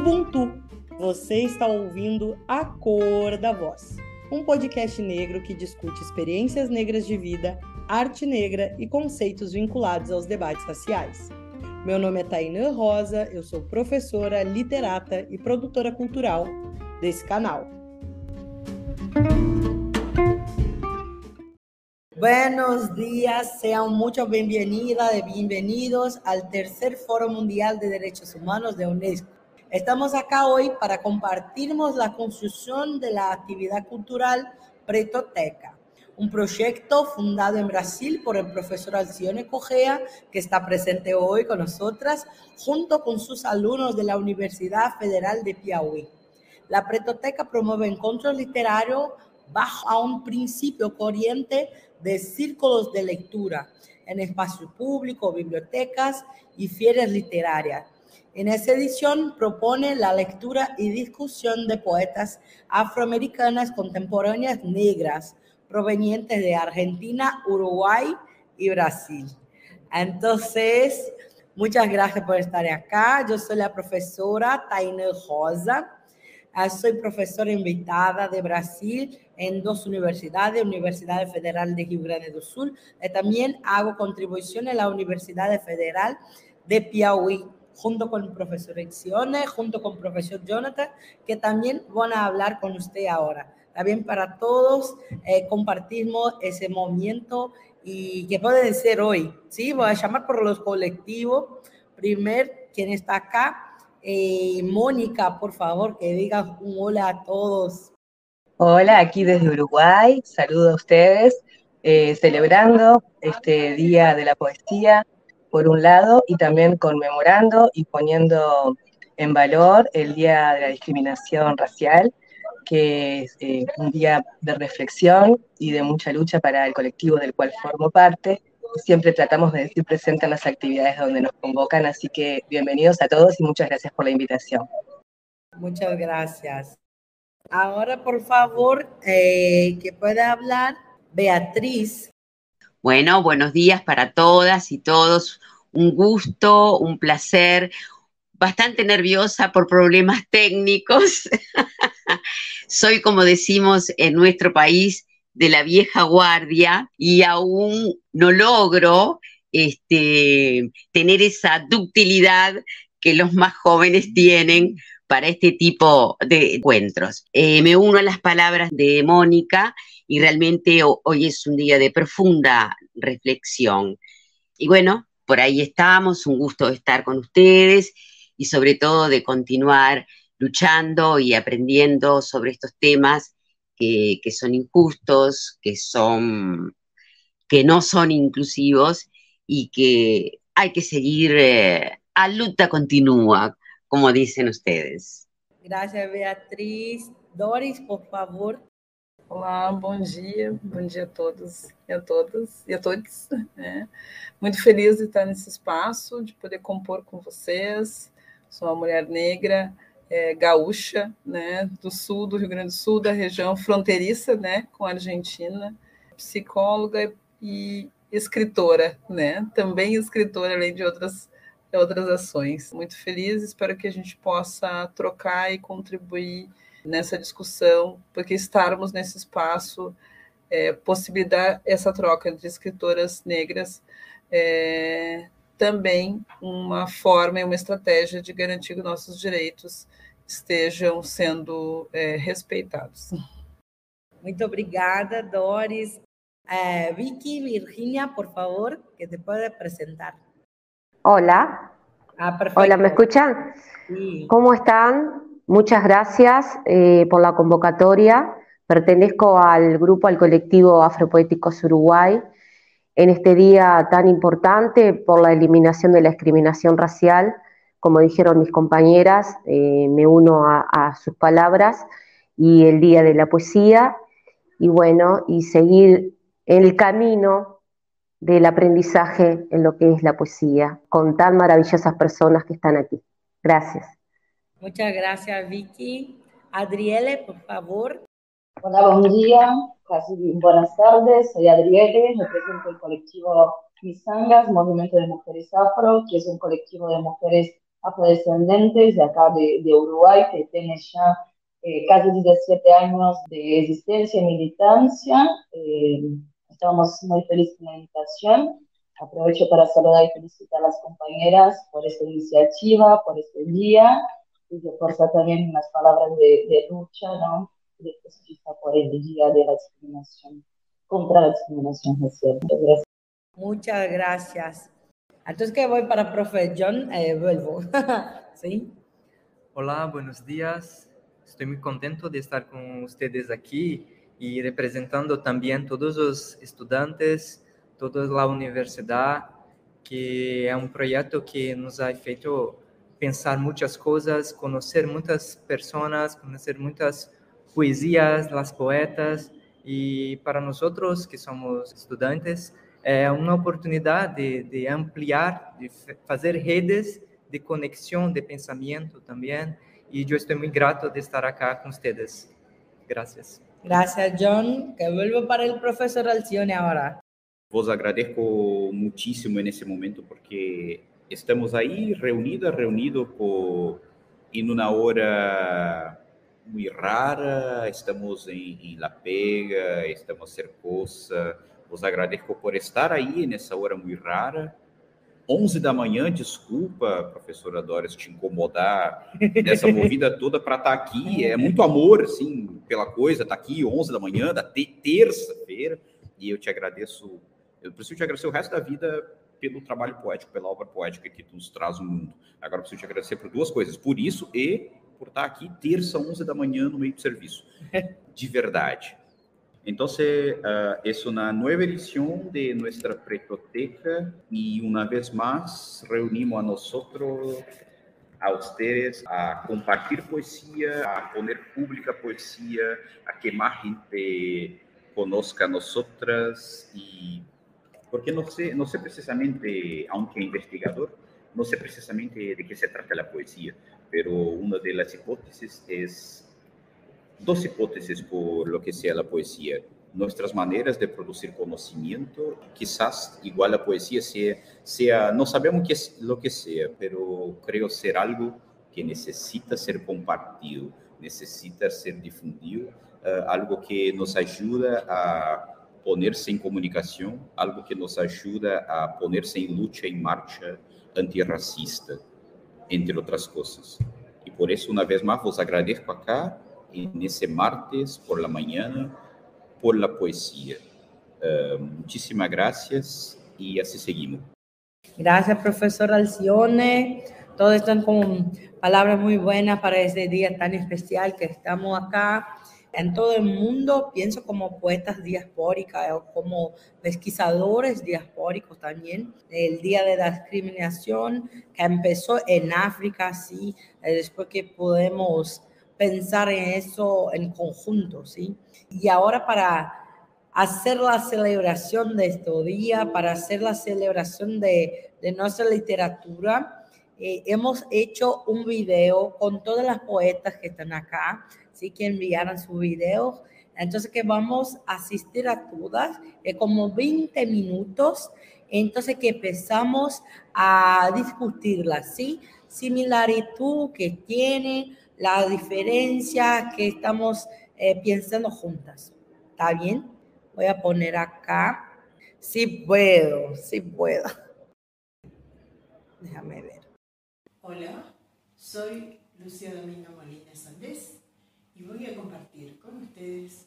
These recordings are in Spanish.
Ubuntu. Você está ouvindo A Cor da Voz, um podcast negro que discute experiências negras de vida, arte negra e conceitos vinculados aos debates raciais. Meu nome é Tainã Rosa, eu sou professora, literata e produtora cultural desse canal. Buenos días, sean muchos bienvenidas y bienvenidos al tercer Foro Mundial de Derechos Humanos de UNESCO. Estamos acá hoy para compartirnos la construcción de la actividad cultural Pretoteca, un proyecto fundado en Brasil por el profesor Alcione Cogea, que está presente hoy con nosotras, junto con sus alumnos de la Universidad Federal de Piauí. La Pretoteca promueve encuentros literarios bajo un principio corriente de círculos de lectura en espacios públicos, bibliotecas y ferias literarias. En esa edición propone la lectura y discusión de poetas afroamericanas contemporáneas negras provenientes de Argentina, Uruguay y Brasil. Entonces, muchas gracias por estar acá. Yo soy la profesora Taina Rosa. Ah, soy profesora invitada de Brasil en dos universidades, Universidad Federal de Rio Grande do Sul, también hago contribución en la Universidad Federal de Piauí, junto con el profesor Exione, junto con el profesor Jonathan, que también van a hablar con usted ahora. También para todos eh, compartimos ese movimiento y que puede ser hoy, ¿sí? Voy a llamar por los colectivos. Primer, quien está acá, eh, Mónica, por favor, que diga un hola a todos. Hola, aquí desde Uruguay, saludo a ustedes, eh, celebrando este Día de la Poesía, por un lado, y también conmemorando y poniendo en valor el Día de la Discriminación Racial, que es eh, un día de reflexión y de mucha lucha para el colectivo del cual formo parte, siempre tratamos de decir presente en las actividades donde nos convocan, así que bienvenidos a todos y muchas gracias por la invitación. Muchas gracias. Ahora, por favor, eh, que pueda hablar Beatriz. Bueno, buenos días para todas y todos. Un gusto, un placer. Bastante nerviosa por problemas técnicos. Soy, como decimos en nuestro país, de la vieja guardia y aún no logro este, tener esa ductilidad que los más jóvenes tienen para este tipo de encuentros. Eh, me uno a las palabras de Mónica y realmente hoy es un día de profunda reflexión. Y bueno, por ahí estamos, un gusto estar con ustedes y sobre todo de continuar luchando y aprendiendo sobre estos temas que, son injustos, que, son, que no son inclusivos y que hay que seguir eh, a lucha continua, como dicen ustedes. Gracias, Beatriz. Doris, por favor. Olá, bom dia, bom dia a todos e a todas e a todos. É. Muito feliz de estar nesse espaço, de poder compor com vocês. Sou uma mulher negra, é, gaúcha, né, do sul do Rio Grande do Sul, da região fronteiriça, né, com a Argentina, psicóloga e escritora, né, também escritora, além de outras outras ações. Muito feliz, espero que a gente possa trocar e contribuir nessa discussão, porque estarmos nesse espaço é, possibilitar essa troca entre escritoras negras é, também uma forma e uma estratégia de garantir que nossos direitos estejam sendo é, respeitados. Muito obrigada, Doris. Eh, Vicky, Virginia, por favor, que te puede apresentar. Hola. Ah, Hola, ¿me escuchan? Sí. ¿Cómo están? Muchas gracias eh, por la convocatoria. Pertenezco al grupo, al colectivo Afropoéticos Uruguay en este día tan importante por la eliminación de la discriminación racial. Como dijeron mis compañeras, eh, me uno a, sus palabras y el Día de la Poesía, y bueno, y seguir el camino del aprendizaje en lo que es la poesía, con tan maravillosas personas que están aquí. Gracias. Muchas gracias, Vicky. Adriele, por favor. Hola, buen día buenas tardes, soy Adriele, represento el colectivo Misangas, Movimiento de Mujeres Afro, que es un colectivo de mujeres afrodescendentes de acá de, de Uruguay, que tiene ya eh, casi 17 años de existencia y militancia. Eh, estamos muy felices con la invitación. Aprovecho para saludar y felicitar a las compañeras por esta iniciativa, por este día, y reforzar también las palabras de, de lucha, ¿no? De por el día de la discriminación, contra la discriminación racial. Gracias. Muchas gracias. Entonces que voy para profe John, eh, vuelvo. ¿Sí? Hola, buenos días. Estoy muy contento de estar con ustedes aquí y representando también todos los estudiantes, toda la universidad, que es un proyecto que nos ha hecho pensar muchas cosas, conocer muchas personas, conocer muchas poesías, las poetas, y para nosotros que somos estudiantes, é uma oportunidade de, de ampliar, de fazer redes de conexão, de pensamento também. E eu estou muito grato de estar aqui com vocês. Graças. Gracias, John. Que vuelvo para o professor Alcione agora. Vos agradeço muitíssimo nesse momento porque estamos aí reunidos, reunidos por em uma hora muito rara, estamos em, em La Pega, estamos cercosa, Os agradeço por estar aí nessa hora muito rara. 11 da manhã, desculpa, professora Doris, te incomodar nessa movida toda para estar tá aqui. É muito amor, assim, pela coisa, estar tá aqui 11 da manhã, da terça-feira. E eu te agradeço, eu preciso te agradecer o resto da vida pelo trabalho poético, pela obra poética que tu nos traz no mundo. Agora preciso te agradecer por duas coisas, por isso e por estar aqui terça, 11 da manhã, no meio do serviço. De verdade. Entonces, uh, es una nueva edición de nuestra pretoteca y una vez más reunimos a nosotros, a ustedes, a compartir poesía, a poner pública poesía, a que más gente conozca a nosotras y porque no sé, no sé precisamente, aunque investigador, no sé precisamente de qué se trata la poesía, pero una de las hipótesis es dos hipótesis por lo que sea la poesía. Nuestras maneras de producir conocimiento, quizás igual la poesía sea, sea no sabemos qué es lo que sea, pero creo ser algo que necesita ser compartido, necesita ser difundido, uh, algo que nos ayuda a ponerse en comunicación, algo que nos ayuda a ponerse en lucha, en marcha antirracista, entre otras cosas. Y por eso, una vez más, os agradezco acá en ese martes por la mañana por la poesía. Uh, muchísimas gracias y así seguimos. Gracias, profesor Alcione. Todos están con palabras muy buenas para este día tan especial que estamos acá. En todo el mundo, pienso como poetas diaspóricas o como pesquisadores diaspóricos también. El Día de la Discriminación que empezó en África, sí, después que podemos pensar en eso en conjunto, ¿sí? Y ahora para hacer la celebración de este día, para hacer la celebración de, de nuestra literatura, eh, hemos hecho un video con todas las poetas que están acá, ¿sí? Que enviaron sus videos. Entonces que vamos a asistir a todas, es como 20 minutos, entonces que empezamos a discutirlas, ¿sí? Similaritud que tiene la diferencia que estamos eh, pensando juntas. ¿Está bien? Voy a poner acá. Sí puedo, sí puedo. Déjame ver. Hola, soy Lucía Domingo Molina Sandés y voy a compartir con ustedes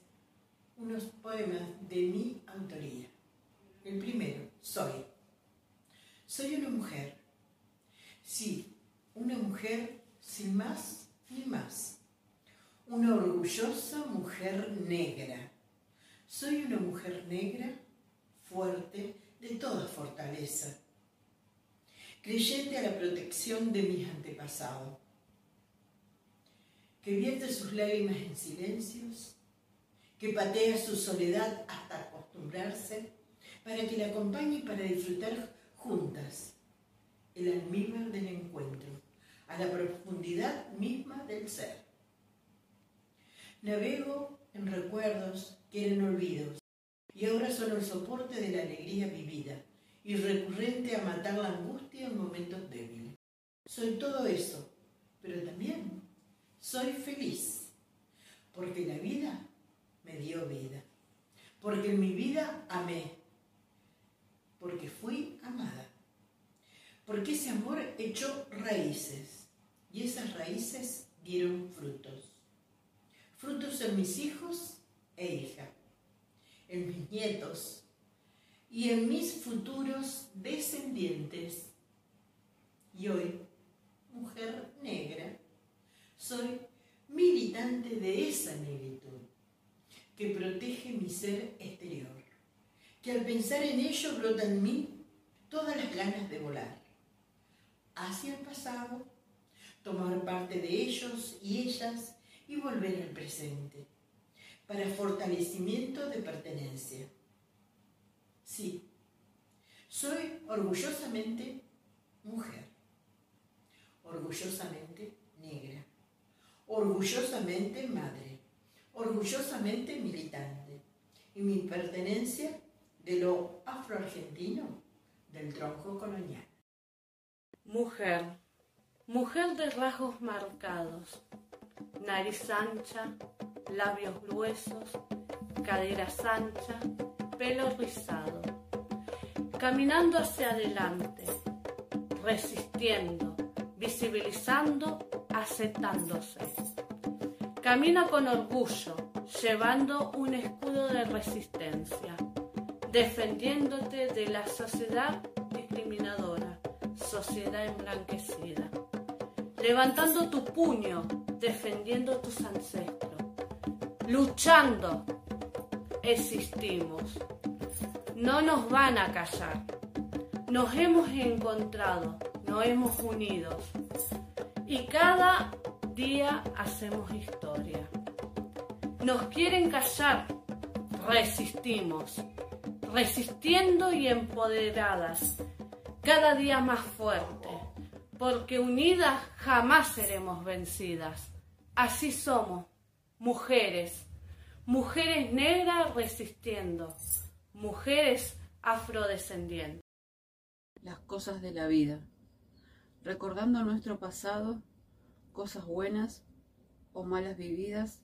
unos poemas de mi autoría. El primero, soy. Soy una mujer. Sí, una mujer sin más y más. Una orgullosa mujer negra. Soy una mujer negra, fuerte, de toda fortaleza, creyente a la protección de mis antepasados, que vierte sus lágrimas en silencios, que patea su soledad hasta acostumbrarse, para que la acompañe para disfrutar juntas el almíbar del encuentro a la profundidad misma del ser. Navego en recuerdos que eran olvidos y ahora son el soporte de la alegría vivida y recurrente a matar la angustia en momentos débiles. Soy todo eso, pero también soy feliz, porque la vida me dio vida, porque en mi vida amé, porque fui amada, porque ese amor echó raíces y esas raíces dieron frutos. Frutos en mis hijos e hijas, en mis nietos y en mis futuros descendientes. Y hoy, mujer negra, soy militante de esa negritud que protege mi ser exterior, que al pensar en ello brota en mí todas las ganas de volar hacia el pasado, tomar parte de ellos y ellas y volver al presente, para fortalecimiento de pertenencia. Sí, soy orgullosamente mujer, orgullosamente negra, orgullosamente madre, orgullosamente militante, y mi pertenencia de lo afroargentino del tronco colonial. Mujer, mujer de rasgos marcados, nariz ancha, labios gruesos, cadera ancha, pelo rizado, caminando hacia adelante, resistiendo, visibilizando, aceptándose. Camina con orgullo, llevando un escudo de resistencia, defendiéndote de la sociedad discriminadora, sociedad emblanquecida, levantando tu puño, defendiendo tus ancestros, luchando, existimos. No nos van a callar. Nos hemos encontrado, nos hemos unido y cada día hacemos historia. Nos quieren callar, resistimos, resistiendo y empoderadas, cada día más fuerte, porque unidas jamás seremos vencidas. Así somos, mujeres, mujeres negras resistiendo, mujeres afrodescendientes. Las cosas de la vida, recordando nuestro pasado, cosas buenas o malas vividas,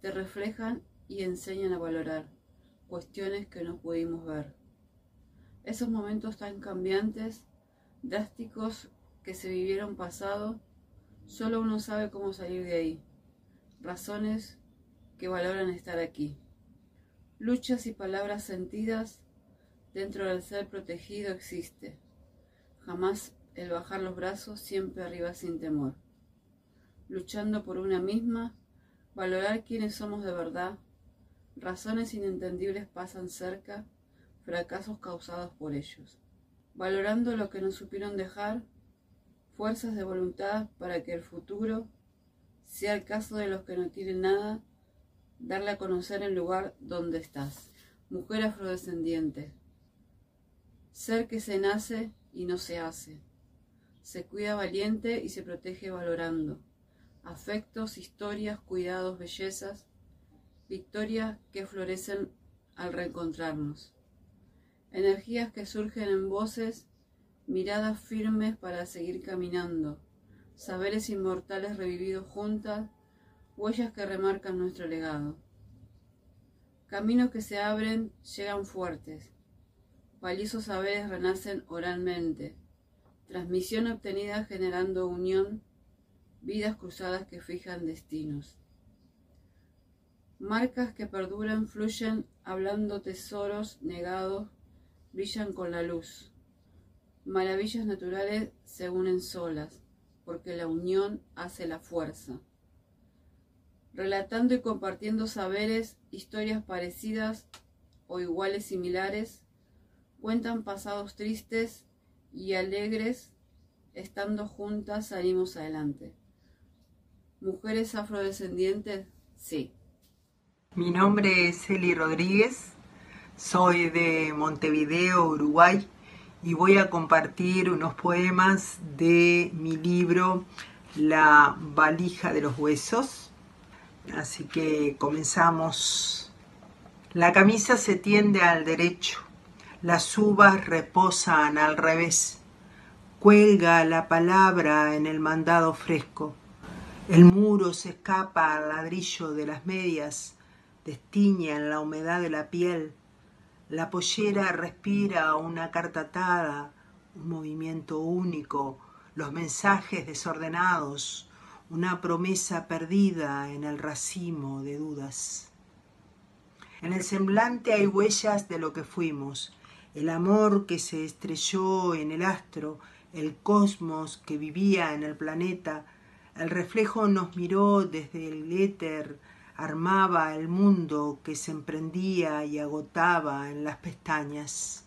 te reflejan y enseñan a valorar cuestiones que no pudimos ver. Esos momentos tan cambiantes, drásticos que se vivieron pasado, solo uno sabe cómo salir de ahí. Razones que valoran estar aquí. Luchas y palabras sentidas dentro del ser protegido existe. Jamás el bajar los brazos siempre arriba sin temor. Luchando por una misma, valorar quiénes somos de verdad, razones inentendibles pasan cerca, fracasos causados por ellos. Valorando lo que nos supieron dejar, fuerzas de voluntad para que el futuro sea el caso de los que no tienen nada, darle a conocer el lugar donde estás. Mujer afrodescendiente. Ser que se nace y no se hace. Se cuida valiente y se protege valorando. Afectos, historias, cuidados, bellezas, victorias que florecen al reencontrarnos. Energías que surgen en voces, miradas firmes para seguir caminando, saberes inmortales revividos juntas, huellas que remarcan nuestro legado. Caminos que se abren llegan fuertes, valiosos saberes renacen oralmente, transmisión obtenida generando unión, vidas cruzadas que fijan destinos. Marcas que perduran, fluyen, hablando tesoros negados, brillan con la luz. Maravillas naturales se unen solas, porque la unión hace la fuerza. Relatando y compartiendo saberes, historias parecidas o iguales similares, cuentan pasados tristes y alegres, estando juntas salimos adelante. Mujeres afrodescendientes, sí. Mi nombre es Eli Rodríguez, soy de Montevideo, Uruguay, y voy a compartir unos poemas de mi libro La valija de los huesos. Así que comenzamos. La camisa se tiende al derecho, las uvas reposan al revés cuelga la palabra en el mandado fresco. El muro se escapa al ladrillo de las medias, destiña en la humedad de la piel. La pollera respira una carta atada, un movimiento único, los mensajes desordenados, una promesa perdida en el racimo de dudas. En el semblante hay huellas de lo que fuimos, el amor que se estrelló en el astro, el cosmos que vivía en el planeta, el reflejo nos miró desde el éter, armaba el mundo que se emprendía y agotaba en las pestañas.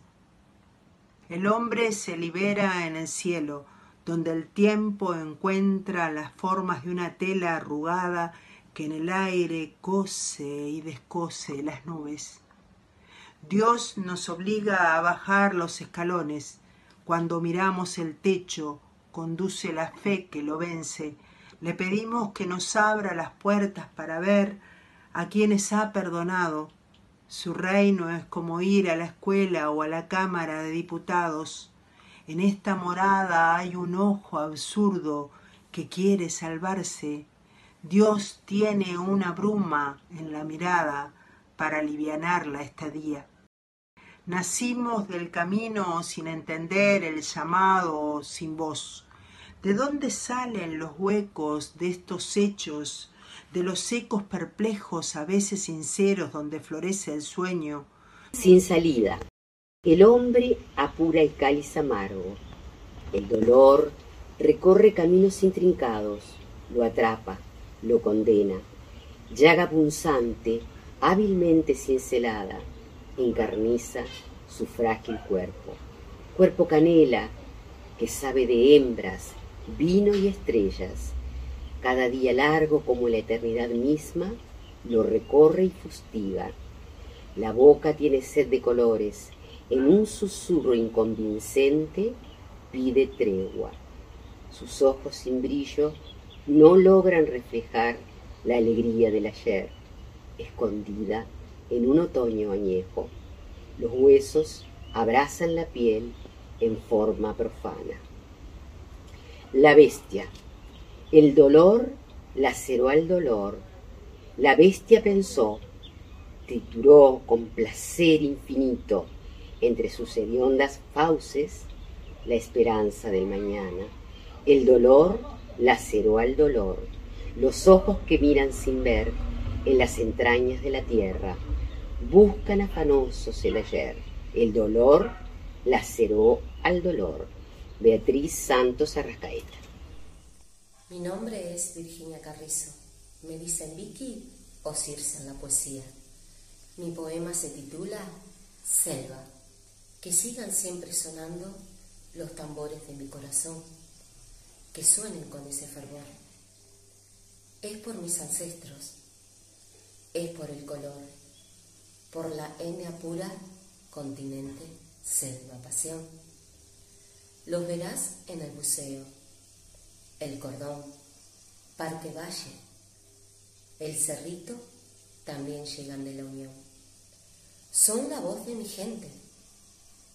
El hombre se libera en el cielo, donde el tiempo encuentra las formas de una tela arrugada que en el aire cose y descose las nubes. Dios nos obliga a bajar los escalones. Cuando miramos el techo, conduce la fe que lo vence, le pedimos que nos abra las puertas para ver a quienes ha perdonado. Su reino es como ir a la escuela o a la Cámara de Diputados. En esta morada hay un ojo absurdo que quiere salvarse. Dios tiene una bruma en la mirada para alivianar la estadía. Nacimos del camino sin entender el llamado sin voz. ¿De dónde salen los huecos de estos hechos, de los ecos perplejos, a veces sinceros, donde florece el sueño? Sin salida. El hombre apura el cáliz amargo. El dolor recorre caminos intrincados, lo atrapa, lo condena. Llaga punzante, hábilmente cincelada, encarniza su frágil cuerpo. Cuerpo canela, que sabe de hembras, vino y estrellas, cada día largo como la eternidad misma, lo recorre y fustiga. La boca tiene sed de colores, en un susurro inconvincente pide tregua. Sus ojos sin brillo no logran reflejar la alegría del ayer, escondida en un otoño añejo. Los huesos abrazan la piel en forma profana. La bestia. El dolor laceró al dolor. La bestia pensó, trituró con placer infinito entre sus hediondas fauces la esperanza del mañana. El dolor laceró al dolor, los ojos que miran sin ver en las entrañas de la tierra, buscan afanosos el ayer. El dolor laceró al dolor. Beatriz Santos Arrascaeta. Mi nombre es Virginia Carrizo. Me dicen Vicky o Circe en la poesía. Mi poema se titula Selva. Que sigan siempre sonando los tambores de mi corazón. Que suenen con ese fervor. Es por mis ancestros. Es por el color. Por la N pura, continente, selva, pasión los verás en el buceo, el cordón, Parque Valle, el cerrito también llegan de la unión. Son la voz de mi gente,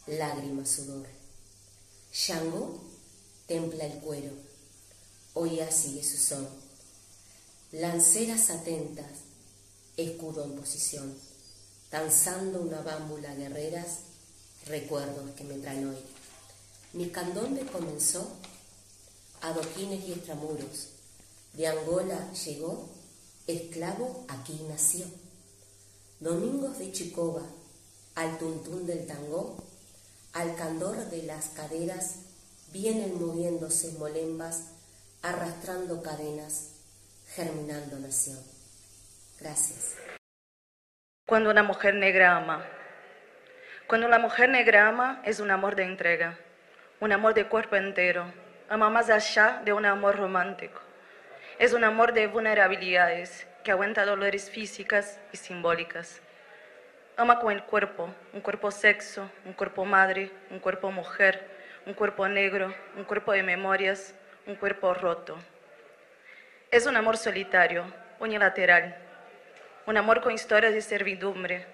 lágrima, sudor. Shango templa el cuero, Oya sigue su son. Lanceras atentas, escudo en posición, danzando una bámbula guerreras, recuerdos que me traen hoy. Mi candombe comenzó, adoquines y extramuros. De Angola llegó, esclavo aquí nació. Domingos de Chicoba, al tuntún del tango, al candor de las caderas, vienen moviéndose molembas, arrastrando cadenas, germinando nación. Gracias. Cuando una mujer negra ama. Cuando la mujer negra ama es un amor de entrega un amor de cuerpo entero, ama más allá de un amor romántico. Es un amor de vulnerabilidades que aguanta dolores físicas y simbólicas. Ama con el cuerpo, un cuerpo sexo, un cuerpo madre, un cuerpo mujer, un cuerpo negro, un cuerpo de memorias, un cuerpo roto. Es un amor solitario, unilateral, un amor con historias de servidumbre,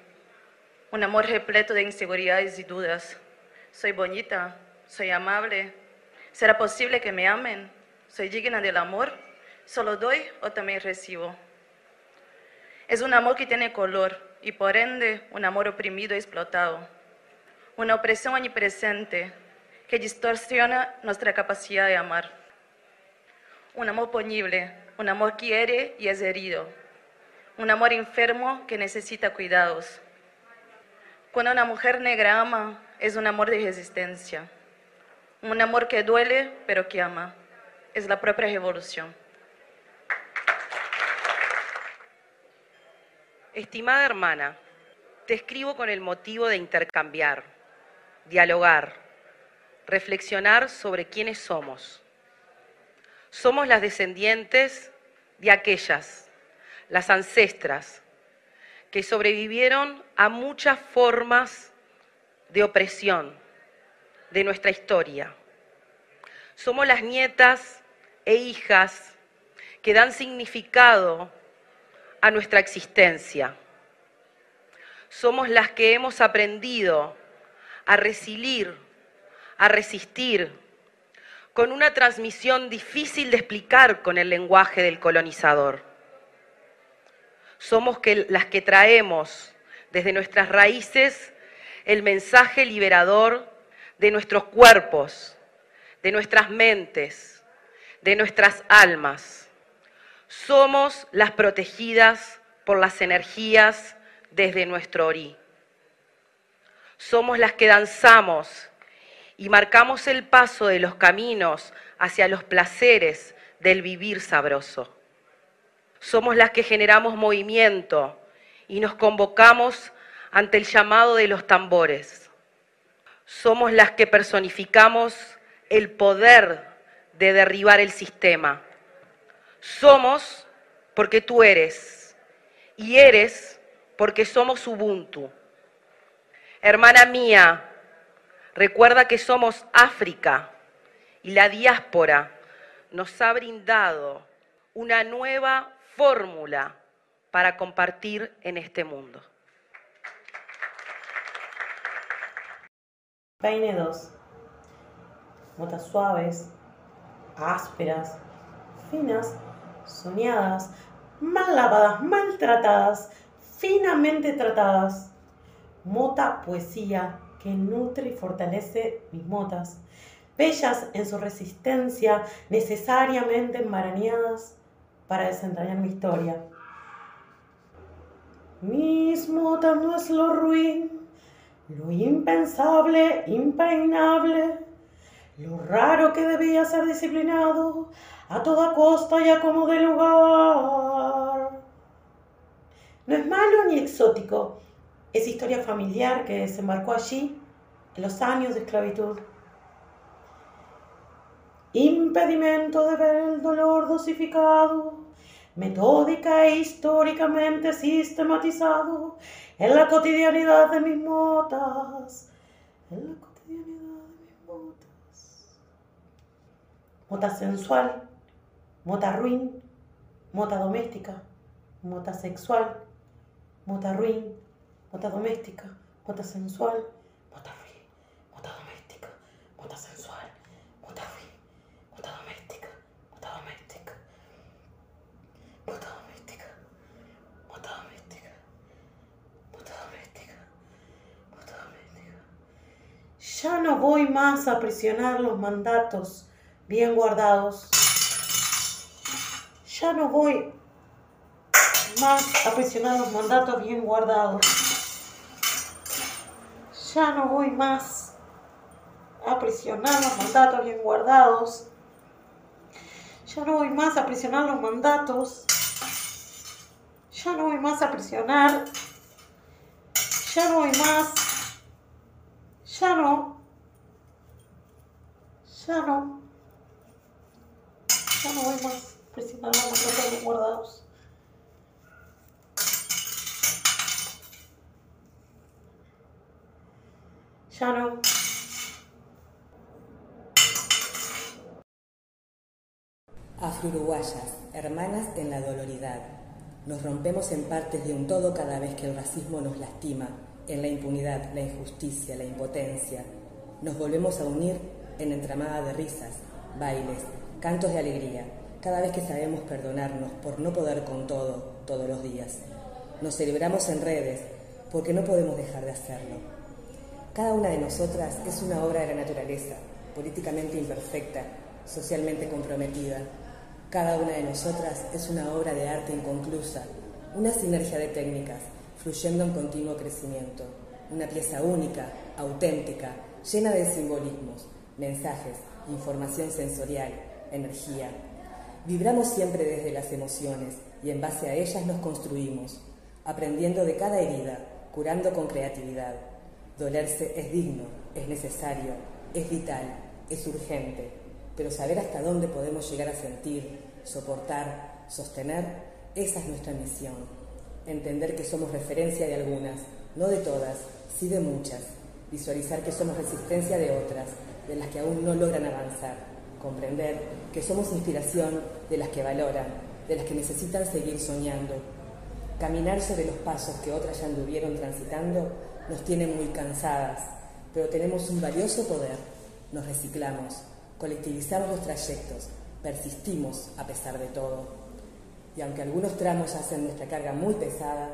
un amor repleto de inseguridades y dudas. Soy bonita, soy amable, ¿Será posible que me amen? ¿Soy digna del amor? ¿Solo doy o también recibo? Es un amor que tiene color y por ende un amor oprimido y explotado. Una opresión omnipresente que distorsiona nuestra capacidad de amar. Un amor ponible, un amor que hiere y es herido. Un amor enfermo que necesita cuidados. Cuando una mujer negra ama, es un amor de resistencia. Un amor que duele, pero que ama. Es la propia revolución. Estimada hermana, te escribo con el motivo de intercambiar, dialogar, reflexionar sobre quiénes somos. Somos las descendientes de aquellas, las ancestras, que sobrevivieron a muchas formas de opresión de nuestra historia. Somos las nietas e hijas que dan significado a nuestra existencia. Somos las que hemos aprendido a resilir, a resistir, con una transmisión difícil de explicar con el lenguaje del colonizador. Somos las que traemos desde nuestras raíces el mensaje liberador de nuestros cuerpos, de nuestras mentes, de nuestras almas. Somos las protegidas por las energías desde nuestro orí. Somos las que danzamos y marcamos el paso de los caminos hacia los placeres del vivir sabroso. Somos las que generamos movimiento y nos convocamos ante el llamado de los tambores somos las que personificamos el poder de derribar el sistema. Somos porque tú eres y eres porque somos Ubuntu. Hermana mía, recuerda que somos África y la diáspora nos ha brindado una nueva fórmula para compartir en este mundo. Peine 2. Motas suaves, ásperas, finas, soñadas, mal lavadas, maltratadas, finamente tratadas. Mota poesía que nutre y fortalece mis motas, bellas en su resistencia, necesariamente enmarañadas para desentrañar mi historia. Mis motas no es lo ruin, lo impensable, impeinable, lo raro que debía ser disciplinado a toda costa y a como de lugar. No es malo ni exótico, es historia familiar que desembarcó allí en los años de esclavitud. Impedimento de ver el dolor dosificado, metódica e históricamente sistematizado en la cotidianidad de mis motas, en la cotidianidad de mis motas. Mota sensual, mota ruin, mota doméstica, mota sexual, mota ruin, mota doméstica, mota sensual, mota ruin, mota doméstica, mota sensual, mota ruin, mota doméstica, mota doméstica, mota Ya no voy más a presionar los mandatos bien guardados. Ya no voy más a presionar los mandatos bien guardados. Ya no voy más a presionar los mandatos bien guardados. Ya no voy más a presionar los mandatos. Ya no voy más a presionar. Ya no voy más ya no. Ya no. Ya no voy más presionando los los guardados. Ya no. Afro-uruguayas, hermanas en la doloridad. Nos rompemos en partes de un todo cada vez que el racismo nos lastima en la impunidad, la injusticia, la impotencia. Nos volvemos a unir en entramada de risas, bailes, cantos de alegría, cada vez que sabemos perdonarnos por no poder con todo todos los días. Nos celebramos en redes porque no podemos dejar de hacerlo. Cada una de nosotras es una obra de la naturaleza, políticamente imperfecta, socialmente comprometida. Cada una de nosotras es una obra de arte inconclusa, una sinergia de técnicas, fluyendo en continuo crecimiento, una pieza única, auténtica, llena de simbolismos, mensajes, información sensorial, energía. Vibramos siempre desde las emociones y en base a ellas nos construimos, aprendiendo de cada herida, curando con creatividad. Dolerse es digno, es necesario, es vital, es urgente, pero saber hasta dónde podemos llegar a sentir, soportar, sostener, esa es nuestra misión. Entender que somos referencia de algunas, no de todas, sí de muchas. Visualizar que somos resistencia de otras, de las que aún no logran avanzar. Comprender que somos inspiración de las que valoran, de las que necesitan seguir soñando. Caminar sobre los pasos que otras ya anduvieron transitando nos tiene muy cansadas, pero tenemos un valioso poder. Nos reciclamos, colectivizamos los trayectos, persistimos a pesar de todo. Y aunque algunos tramos hacen nuestra carga muy pesada,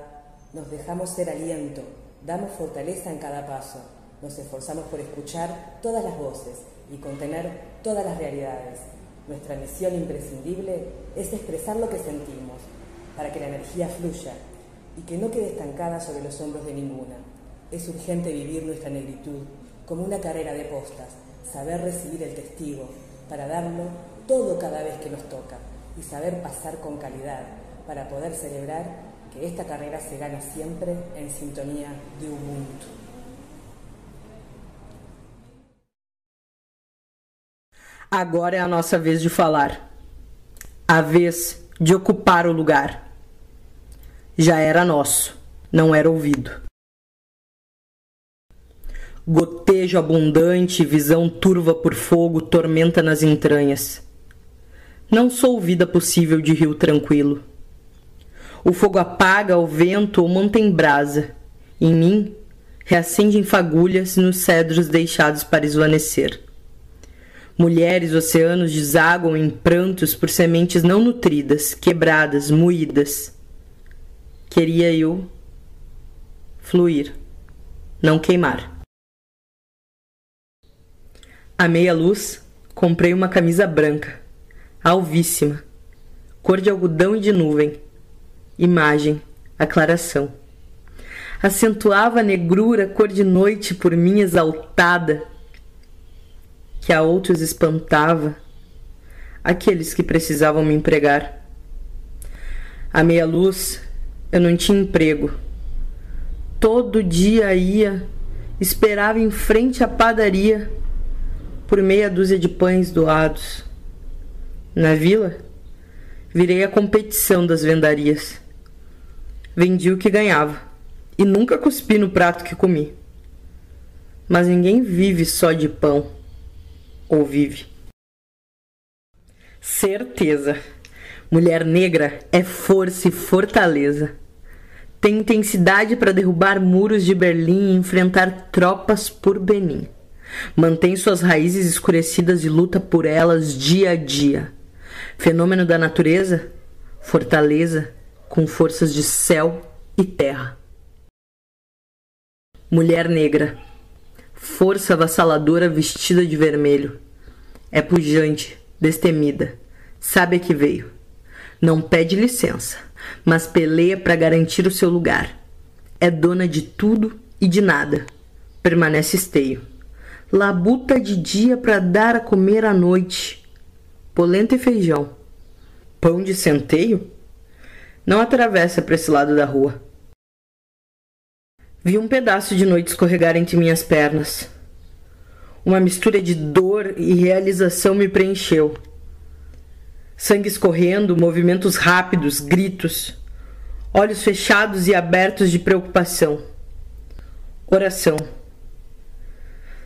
nos dejamos ser aliento, damos fortaleza en cada paso, nos esforzamos por escuchar todas las voces y contener todas las realidades. Nuestra misión imprescindible es expresar lo que sentimos, para que la energía fluya y que no quede estancada sobre los hombros de ninguna. Es urgente vivir nuestra negritud como una carrera de postas, saber recibir el testigo, para darlo todo cada vez que nos toca y saber pasar con calidad para poder celebrar que esta carrera se gana siempre en sintonía de Ubuntu. Agora é a nossa vez de falar. A vez de ocupar o lugar. Já era nosso, não era ouvido. Gotejo abundante, visão turva por fogo, tormenta nas entranhas. Não sou vida possível de rio tranquilo. O fogo apaga o vento ou mantém brasa. Em mim, reacendem fagulhas nos cedros deixados para esvanecer. Mulheres, oceanos desaguam em prantos por sementes não nutridas, quebradas, moídas. Queria eu fluir, não queimar. À meia luz, comprei uma camisa branca, alvíssima, cor de algodão e de nuvem. Imagem, aclaração. Acentuava a negrura cor de noite por mim exaltada, que a outros espantava, aqueles que precisavam me empregar. À meia luz, eu não tinha emprego. Todo dia ia, esperava em frente à padaria por meia dúzia de pães doados. Na vila, virei a competição das vendarias. Vendi o que ganhava e nunca cuspi no prato que comi. Mas ninguém vive só de pão, ou vive. Certeza. Mulher negra é força e fortaleza. Tem intensidade para derrubar muros de Berlim e enfrentar tropas por Benin. Mantém suas raízes escurecidas e luta por elas dia a dia. Fenômeno da natureza, fortaleza com forças de céu e terra. Mulher negra, força avassaladora vestida de vermelho. É pujante, destemida, sabe a que veio. Não pede licença, mas peleia para garantir o seu lugar. É dona de tudo e de nada. Permanece esteio labuta de dia para dar a comer à noite, polenta e feijão. Pão de centeio? Não atravessa para esse lado da rua. Vi um pedaço de noite escorregar entre minhas pernas. Uma mistura de dor e realização me preencheu. Sangue escorrendo, movimentos rápidos, gritos, olhos fechados e abertos de preocupação. Oração.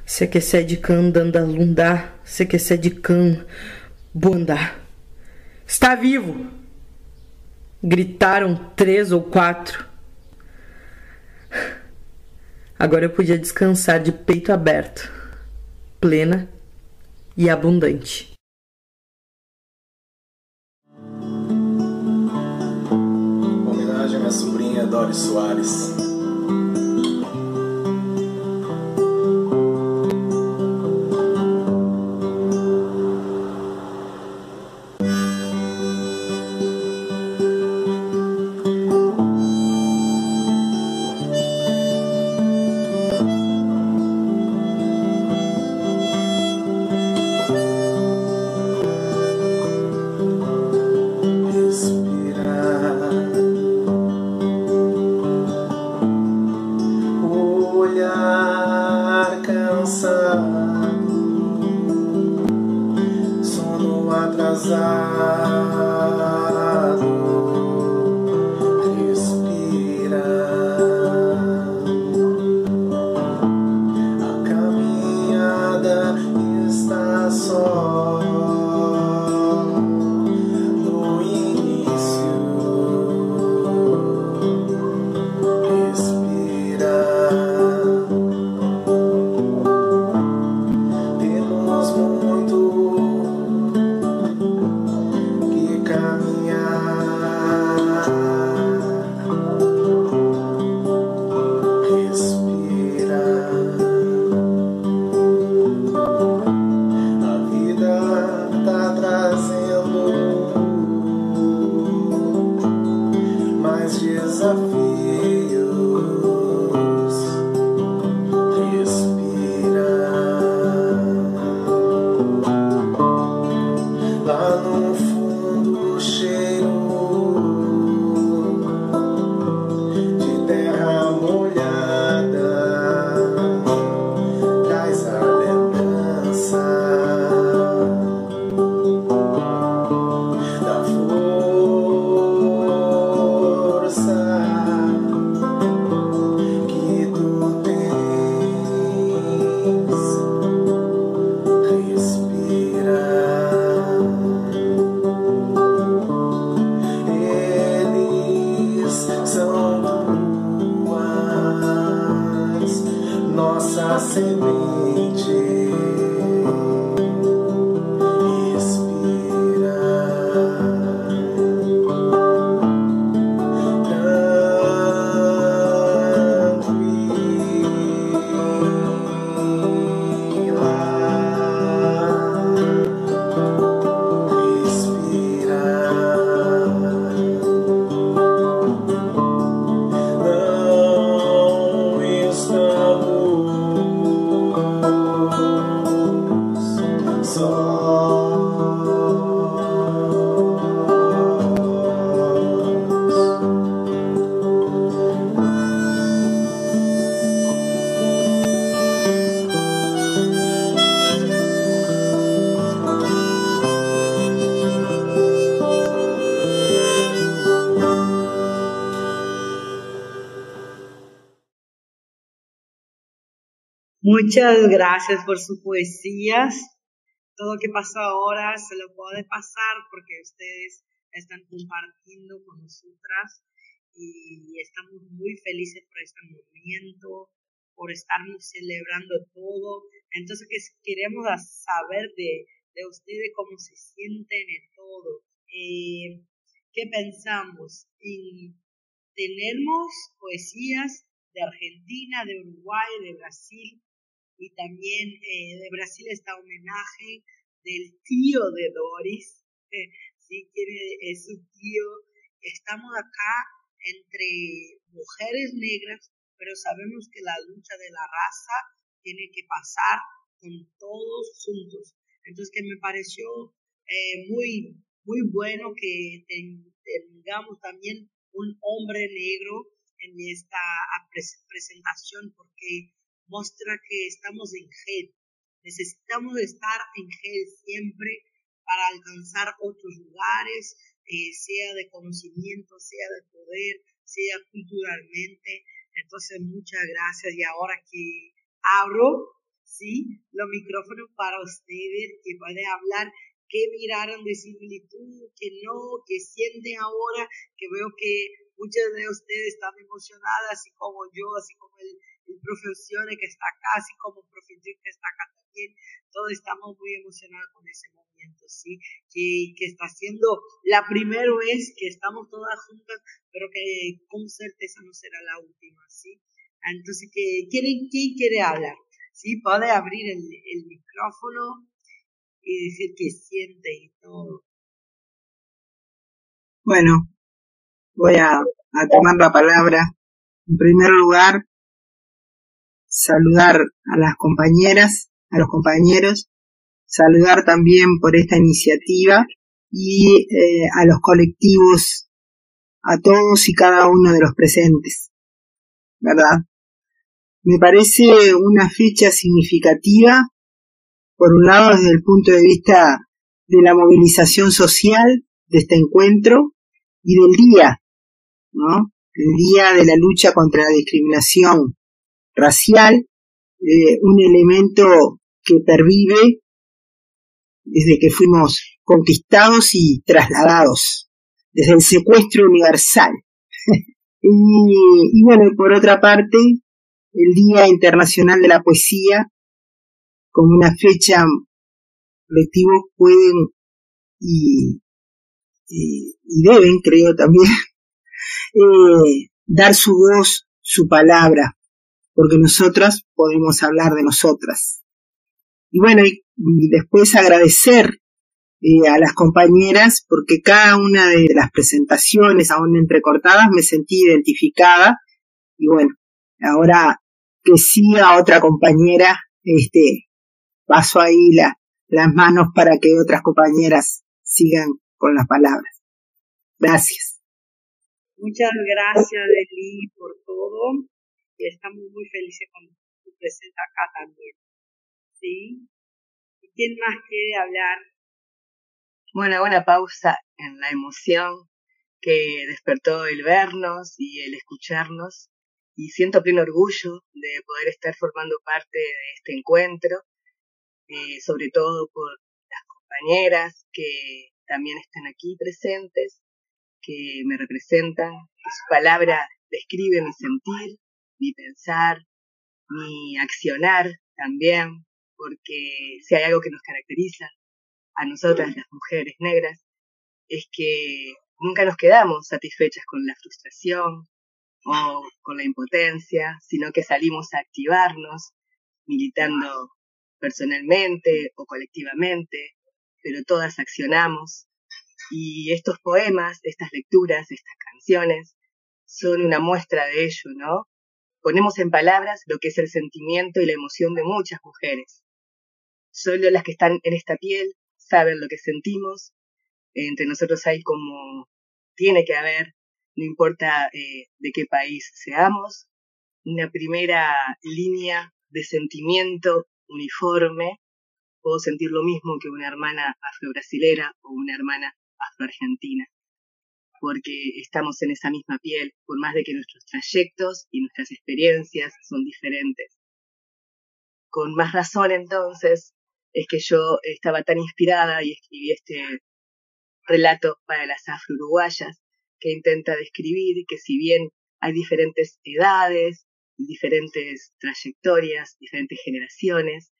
Se de can dandalundá, se que de can buandá. Está vivo! Gritaram três ou quatro. Agora eu podia descansar de peito aberto, plena, e abundante. Homenagem à minha sobrinha Doris Soares. Muchas gracias por sus poesías. Todo lo que pasó ahora se lo puede pasar porque ustedes están compartiendo con nosotras y estamos muy felices por este momento, por estarnos celebrando todo. Entonces queremos saber de, de ustedes cómo se sienten en todo. Eh, ¿Qué pensamos? tenemos poesías de Argentina, de Uruguay, de Brasil, y también eh, de Brasil está homenaje del tío de Doris, sí, quiere, es su tío. Estamos acá entre mujeres negras, pero sabemos que la lucha de la raza tiene que pasar con todos juntos. Entonces que me pareció eh, muy, muy bueno que tengamos también un hombre negro en esta presentación porque muestra que estamos en GED. Necesitamos estar en GED siempre para alcanzar otros lugares, eh, sea de conocimiento, sea de poder, sea culturalmente. Entonces, muchas gracias. Y ahora que abro, sí, los micrófonos para ustedes, que pueden hablar, qué miraron de similitud, que no, que sienten ahora, que veo que muchas de ustedes están emocionadas, así como yo, así como el, profesor que está acá, así como el profesor que está acá también todos estamos muy emocionados con ese momento, ¿sí? Que, que está siendo la primera vez que estamos todas juntas, pero que con certeza no será la última, ¿sí? Entonces, ¿quién, quién quiere hablar? ¿Sí? Puede abrir el, el micrófono y decir que siente y todo. Bueno, voy a, a tomar la palabra. En primer lugar, saludar a las compañeras, a los compañeros, saludar también por esta iniciativa y eh, a los colectivos, a todos y cada uno de los presentes, ¿verdad? Me parece una fecha significativa, por un lado desde el punto de vista de la movilización social de este encuentro y del día, ¿no? El día de la lucha contra la discriminación racial, eh, un elemento que pervive desde que fuimos conquistados y trasladados, desde el secuestro universal. y, y bueno, por otra parte, el Día Internacional de la Poesía, como una fecha colectivos pueden y, y, deben, creo también, eh, dar su voz, su palabra, porque nosotras podemos hablar de nosotras. Y bueno, y, después agradecer eh, a las compañeras, porque cada una de las presentaciones, aún entrecortadas, me sentí identificada. Y bueno, ahora que siga otra compañera, este, paso ahí la, las manos para que otras compañeras sigan con las palabras. Gracias. Muchas gracias, Deli, por todo. Estamos muy felices con tu presencia acá también. ¿Sí? ¿Y quién más quiere hablar? Bueno, una pausa en la emoción que despertó el vernos y el escucharnos y siento pleno orgullo de poder estar formando parte de este encuentro, eh, sobre todo por las compañeras que también están aquí presentes, que me representan, que su palabra describe mi sentir, mi pensar, mi accionar también, porque si hay algo que nos caracteriza a nosotras las mujeres negras, es que nunca nos quedamos satisfechas con la frustración, o con la impotencia, sino que salimos a activarnos, militando personalmente o colectivamente, pero todas accionamos. Y estos poemas, estas lecturas, estas canciones, son una muestra de ello, ¿no? Ponemos en palabras lo que es el sentimiento y la emoción de muchas mujeres. Solo las que están en esta piel saben lo que sentimos. Entre nosotros hay como tiene que haber no importa eh, de qué país seamos, una primera línea de sentimiento uniforme. Puedo sentir lo mismo que una hermana afro-brasilera o una hermana afro-argentina, porque estamos en esa misma piel, por más de que nuestros trayectos y nuestras experiencias son diferentes. Con más razón entonces es que yo estaba tan inspirada y escribí este relato para las afro-uruguayas, que intenta describir que si bien hay diferentes edades, diferentes trayectorias, diferentes generaciones,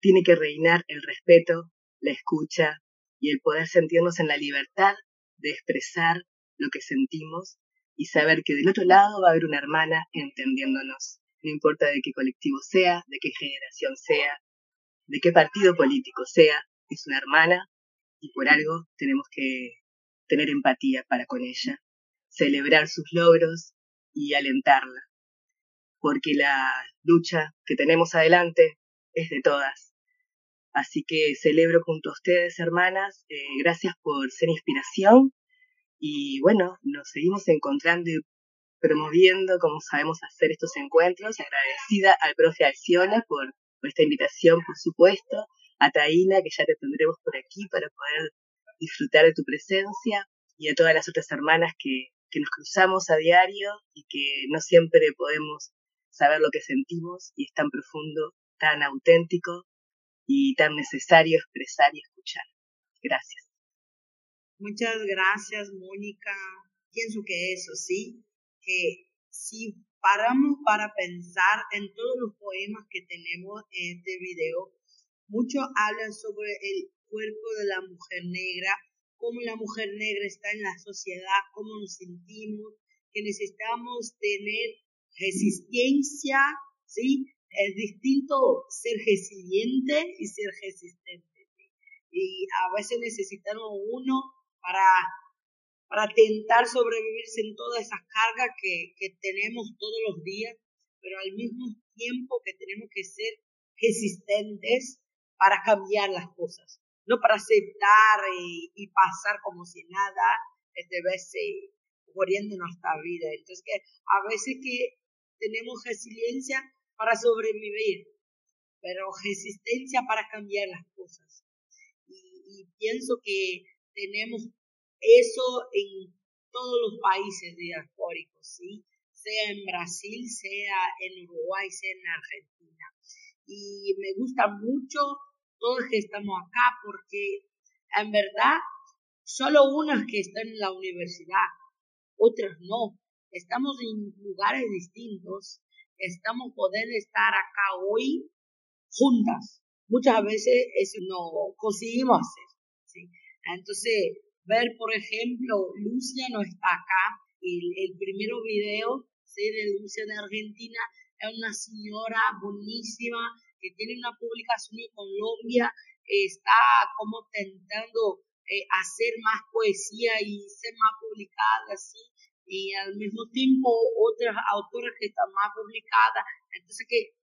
tiene que reinar el respeto, la escucha y el poder sentirnos en la libertad de expresar lo que sentimos y saber que del otro lado va a haber una hermana entendiéndonos, no importa de qué colectivo sea, de qué generación sea, de qué partido político sea, es una hermana y por algo tenemos que tener empatía para con ella, celebrar sus logros y alentarla, porque la lucha que tenemos adelante es de todas. Así que celebro junto a ustedes, hermanas, eh, gracias por ser inspiración. Y bueno, nos seguimos encontrando y promoviendo como sabemos hacer estos encuentros. Agradecida al profe Alciona por, esta invitación, por supuesto, a Taina, que ya te tendremos por aquí para poder disfrutar de tu presencia. Y a todas las otras hermanas que nos cruzamos a diario y que no siempre podemos saber lo que sentimos y es tan profundo, tan auténtico y tan necesario expresar y escuchar. Gracias. Muchas gracias, Mónica. Pienso que eso sí, que si paramos para pensar en todos los poemas que tenemos en este video, muchos hablan sobre el cuerpo de la mujer negra, cómo la mujer negra está en la sociedad, cómo nos sentimos, que necesitamos tener resistencia, ¿sí? Es distinto ser resiliente y ser resistente. Y a veces necesitamos uno para, para tentar sobrevivir sin todas esas cargas que, que tenemos todos los días, pero al mismo tiempo que tenemos que ser resistentes para cambiar las cosas, no para aceptar y, pasar como si nada, este vez eh, corriendo nuestra vida. Entonces que a veces que tenemos resiliencia para sobrevivir, pero resistencia para cambiar las cosas. Y, pienso que tenemos eso en todos los países diaspóricos, ¿sí? Sea en Brasil, sea en Uruguay, sea en Argentina. Y me gusta mucho todos que estamos acá porque en verdad solo unos que están en la universidad, otros no. Estamos en lugares distintos estamos podendo estar acá hoy juntas. Muchas veces eso no conseguimos hacer. Entonces, ver, por ejemplo, Lucia no está acá. El, el primer video ¿sí? de Lucia de Argentina es una señora buenísima que tiene una publicación en Colombia, está como intentando eh, hacer más poesía y ser más publicada, así y al mismo tiempo otras autoras que están más publicadas. Entonces que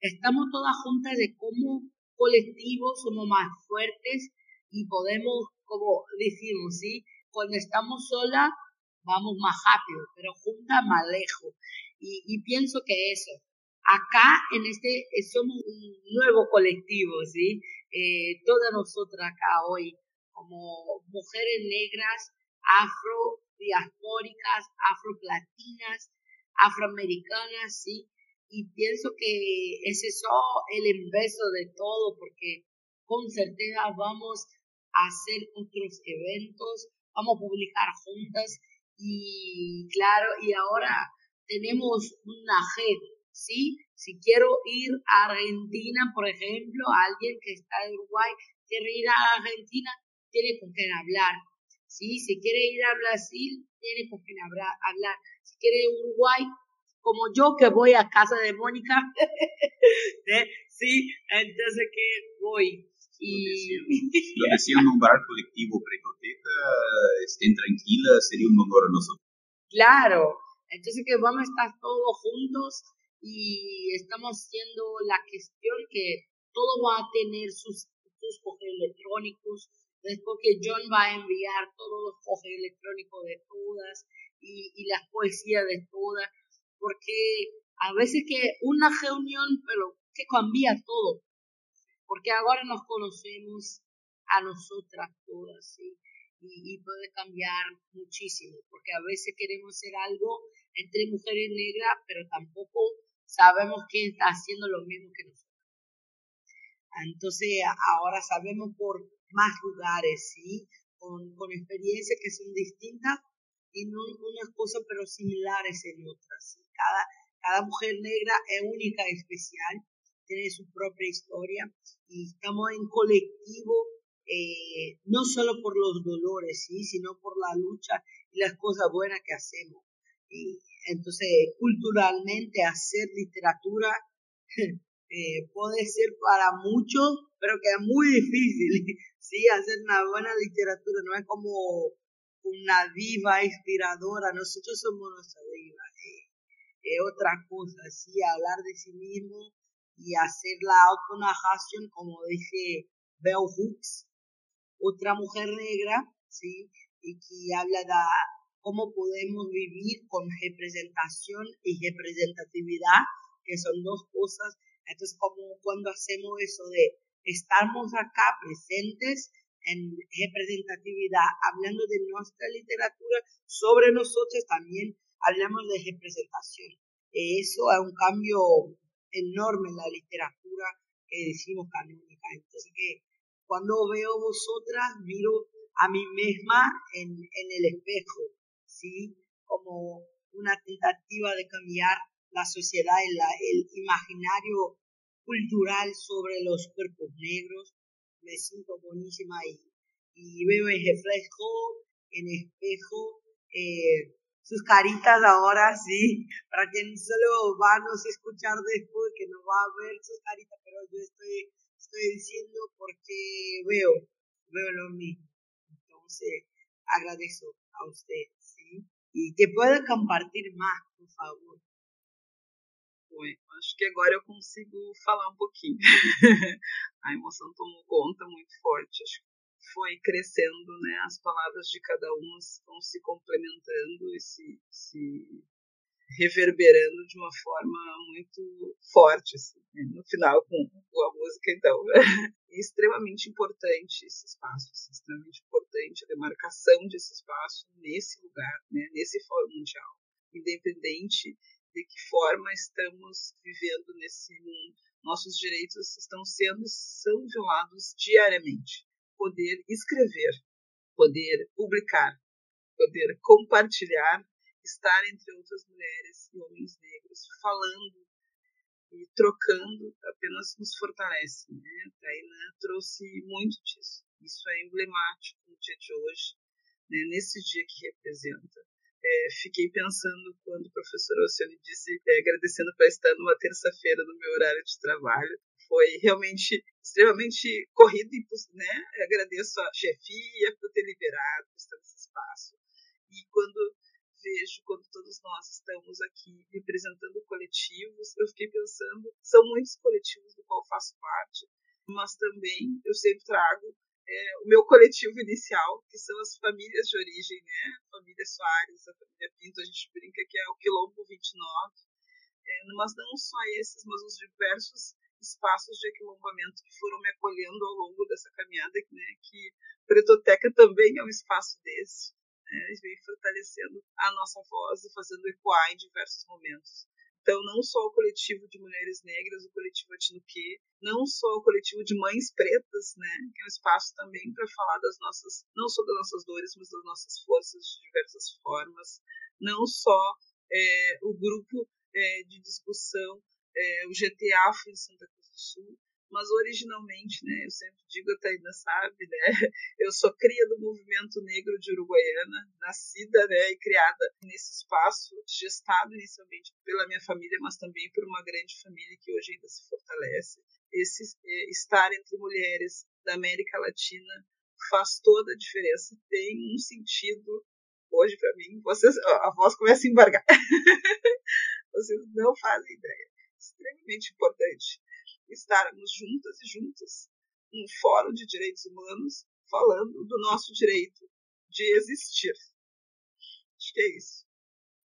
estamos todas juntas de cómo colectivos somos más fuertes y podemos, como decimos, ¿sí? Cuando estamos solas vamos más rápido, pero juntas más lejos. Y, y pienso que eso, acá en este somos un nuevo colectivo, ¿sí? Eh, todas nosotras acá hoy, como mujeres negras, afro, diaspóricas, afroplatinas, afroamericanas, ¿sí? Y pienso que ese es el embezo de todo, porque con certeza vamos a hacer otros eventos, vamos a publicar juntas y claro, y ahora tenemos una red, ¿sí? Si quiero ir a Argentina, por ejemplo, alguien que está de Uruguay quiere ir a Argentina, tiene con quién hablar, ¿sí? Si quiere ir a Brasil, tiene con quien hablar. Si quiere Uruguay, como yo que voy a casa de Mónica, ¿eh? sí, entonces que voy. Y... Lo decía un bar colectivo Pretoteca, estén tranquilas, sería un honor a nosotros. Claro, entonces que vamos a estar todos juntos y estamos haciendo la cuestión que todo va a tener sus, sus electrónicos, después que John va a enviar todos los correos electrónicos de todas y, y las poesías de todas, porque a veces que una reunión, pero que cambia todo, porque ahora nos conocemos a nosotras todas, ¿sí? Y, y, puede cambiar muchísimo, porque a veces queremos hacer algo entre mujeres negras, pero tampoco sabemos quién está haciendo lo mismo que nosotros. Entonces, ahora sabemos por más lugares, ¿sí? Con, con experiencias que son distintas y no unas cosas pero similares en otras. Cada, cada mujer negra es única y especial, tiene su propia historia y estamos en colectivo eh, no solo por los dolores, ¿sí? sino por la lucha y las cosas buenas que hacemos. Y entonces, culturalmente, hacer literatura eh, puede ser para muchos, pero que es muy difícil, sí, hacer una buena literatura, no es como una diva inspiradora, nosotros somos nuestra diva, eh, es otra cosa, sí, hablar de sí mismo y hacer la autonarración, como dice Bell Hooks, otra mujer negra, sí, y que habla de cómo podemos vivir con representación y representatividad, que son dos cosas entonces, como cuando hacemos eso de estamos acá presentes en representatividad, hablando de nuestra literatura, sobre nosotros también hablamos de representación. Eso es un cambio enorme en la literatura que decimos canónica. Entonces, que cuando veo vosotras, miro a mí misma en, en el espejo, ¿sí? Como una tentativa de cambiar la sociedad, el, el imaginario cultural sobre los cuerpos negros. Me siento buenísima ahí. Y veo en reflejo, en espejo, eh, sus caritas ahora, sí, para quien solo va a nos escuchar después, que no va a ver sus caritas, pero yo estoy, estoy diciendo porque veo, veo lo mismo. Entonces, agradezco a usted, ¿sí? E que pueda compartilhar mais, por favor. Oi, acho que agora eu consigo falar um pouquinho. a emoção tomou conta muito forte. Acho que foi crescendo, né? As palavras de cada uma estão se complementando e se, se reverberando de uma forma muito forte, assim, né? no final com, a música, então. extremamente importante esse espaço, assim, extremamente importante a demarcação desse espaço nesse lugar, né? nesse fórum mundial, independente de que forma estamos vivendo nesse mundo. Nossos direitos estão sendo são violados diariamente. Poder escrever, poder publicar, poder compartilhar estar entre outras mulheres e homens negros falando e trocando apenas nos fortalece. Né? A Taina trouxe muito disso. Isso é emblemático no dia de hoje, né? nesse dia que representa. É, fiquei pensando quando o professor Oceane disse, é, agradecendo por estar numa terça-feira no meu horário de trabalho. Foi realmente extremamente corrido né? agradeço a chefia por ter liberado, por estar nesse espaço. E quando vejo quando todos nós estamos aqui representando coletivos, eu fiquei pensando, são muitos coletivos do qual faço parte, mas também eu sempre trago é, o meu coletivo inicial, que são as famílias de origem, né? A família Soares, a família Pinto, a gente brinca que é o Quilombo 29, é, mas não só esses, mas os diversos espaços de aquilombamento que foram me acolhendo ao longo dessa caminhada, né? Que Pretoteca também é um espaço desse né, vem fortalecendo a nossa voz e fazendo ecoar em diversos momentos. Então, não só o coletivo de mulheres negras, o coletivo Atinuque, não só o coletivo de mães pretas, né, que é um espaço também para falar das nossas, não só das nossas dores, mas das nossas forças de diversas formas, não só é, o grupo é, de discussão, é, o GT Afro em Santa Cruz do Sul, mas originalmente, né, eu sempre digo, a Taina sabe, né, eu sou cria do movimento negro de Uruguaiana, nascida né, e criada nesse espaço, gestado inicialmente pela minha família, mas também por uma grande família que hoje ainda se fortalece. Esse é, estar entre mulheres da América Latina faz toda a diferença, tem um sentido hoje para mim, vocês, a voz começa a embargar. vocês não fazem ideia. Extremamente importante estarmos juntas e juntas num fórum de direitos humanos falando do nosso direito de existir. Acho que é isso.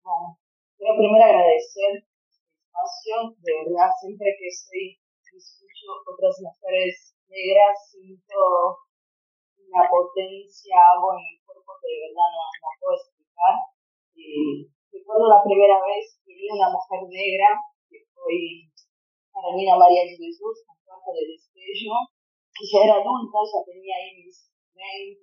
Bom, quero primeiro agradecer o espaço. De verdade, sempre que estoy, escucho outras mulheres negras, sinto una potencia, algo en el cuerpo que de verdad no, no puedo explicar. Y recuerdo la primera vez que vi una mujer negra, que fue Carolina María de Jesús, con cuarto de despejo, que ya era adulta, ya tenía ahí mis 20,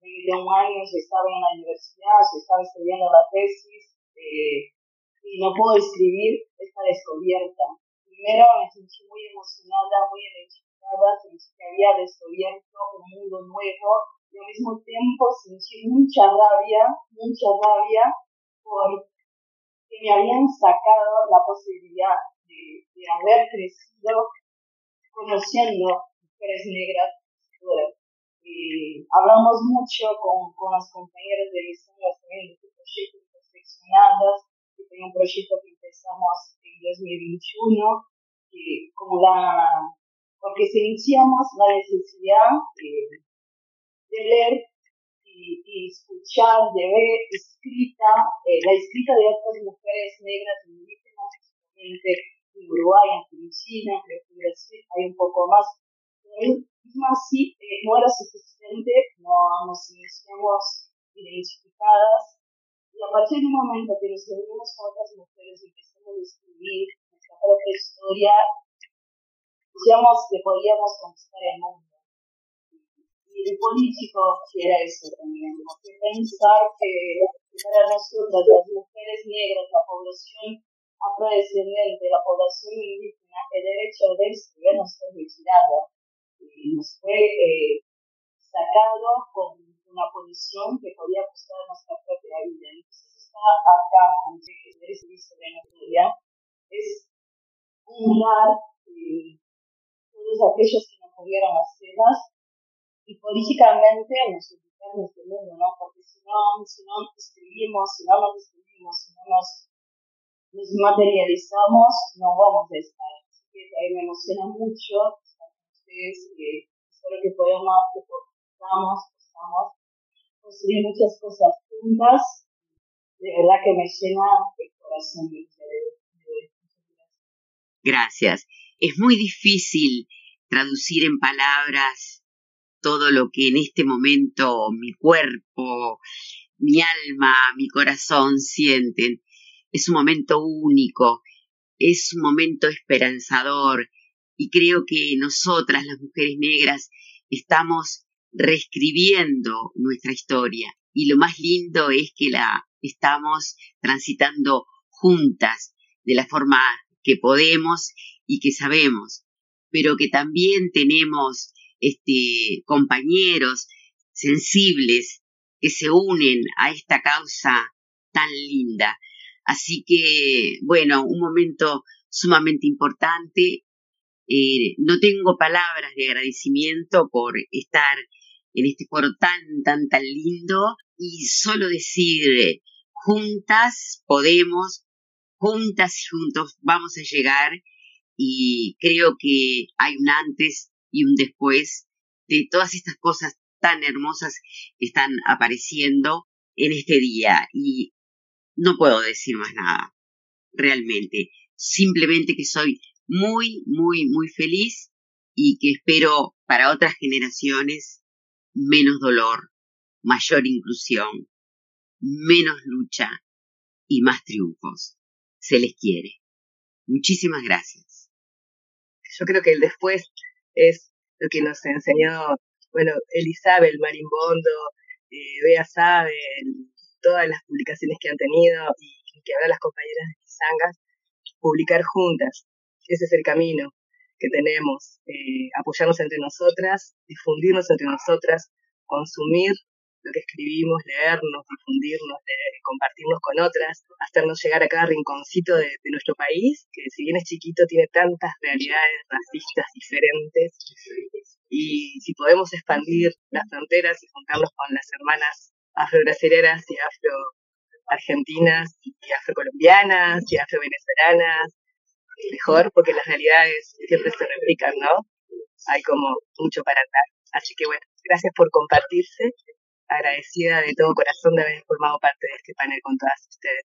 21 años, estaba en la universidad, estaba estudiando la tesis, eh, y no puedo escribir esta descubierta. Primero me sentí muy emocionada, muy identificada, sentí que había descubierto un mundo nuevo y al mismo tiempo sentí mucha rabia, mucha rabia por que me habían sacado la posibilidad de, haber crecido conociendo mujeres negras Y hablamos mucho con, con las compañeras de diseño también de este proyecto que fue un proyecto que empezamos en 2021, que como la, porque sentíamos la necesidad de, de leer y, y, escuchar, de ver escrita, eh, la escrita de otras mujeres negras indígenas, especialmente en Uruguay, en Argentina, que Brasil hay un poco más. Pero mismo así eh, no era suficiente, no nos iniciamos identificadas y a partir del momento que nos reunimos con otras mujeres y empezamos a escribir nuestra propia historia, decíamos que podíamos conquistar el mundo. Y el político era eso también, porque pensar que para nosotras, las mujeres negras, la población afrodescendiente, la población indígena, el derecho de estudiar nos fue retirado y nos fue eh, sacado con una posición que podía costar nuestra propia vida. Entonces está acá, el servicio de la es honrar eh, todos aquellos que no pudieron hacerlas y políticamente nos educar en mundo, ¿no? Porque si no, si no escribimos, si no nos escribimos, si no nos, nos materializamos, no vamos a estar. Así que me emociona mucho estar ustedes y espero que podamos, que podamos, podamos construir muchas cosas juntas. De verdad que me llena el corazón de ustedes. Gracias. Es muy difícil traducir en palabras todo lo que en este momento mi cuerpo, mi alma, mi corazón sienten. Es un momento único, es un momento esperanzador. Y creo que nosotras, las mujeres negras, estamos reescribiendo nuestra historia. Y lo más lindo es que la estamos transitando juntas de la forma que podemos y que sabemos, pero que también tenemos este, compañeros sensibles que se unen a esta causa tan linda. Así que, bueno, un momento sumamente importante. Eh, no tengo palabras de agradecimiento por estar en este foro tan, tan, tan lindo. Y solo decir, juntas podemos, juntas y juntos vamos a llegar. Y creo que hay un antes y un después de todas estas cosas tan hermosas que están apareciendo en este día. Y no puedo decir más nada, realmente, simplemente que soy muy, muy, muy feliz y que espero para otras generaciones menos dolor, mayor inclusión, menos lucha y más triunfos se les quiere. Muchísimas gracias. Yo creo que el después es lo que nos enseñó, bueno, Elizabeth, Marimbondo, eh, Bea Sabe, todas las publicaciones que han tenido y que ahora las compañeras de Kisangas, publicar juntas. Ese es el camino que tenemos, eh, apoyarnos entre nosotras, difundirnos entre nosotras, consumir lo que escribimos, leernos, difundirnos, compartirnos con otras, hacernos llegar a cada rinconcito de, nuestro país, que si bien es chiquito tiene tantas realidades racistas diferentes. Y si podemos expandir las fronteras y juntarnos con las hermanas afro-brasileras y afro-argentinas y afro-colombianas y afro-venezolanas, mejor, porque las realidades siempre se replican, ¿no? Hay como mucho para andar. Así que bueno, gracias por compartirse agradecida de todo corazón de haber formado parte de este panel con todas ustedes.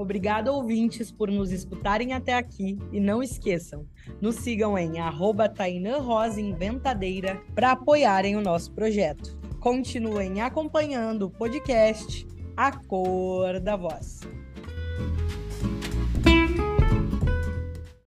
Obrigado, ouvintes, por nos escutarem até aqui. E não esqueçam, nos sigam em arroba Inventadeira para apoiarem o nosso projeto. Continuem acompanhando o podcast A Cor da Voz.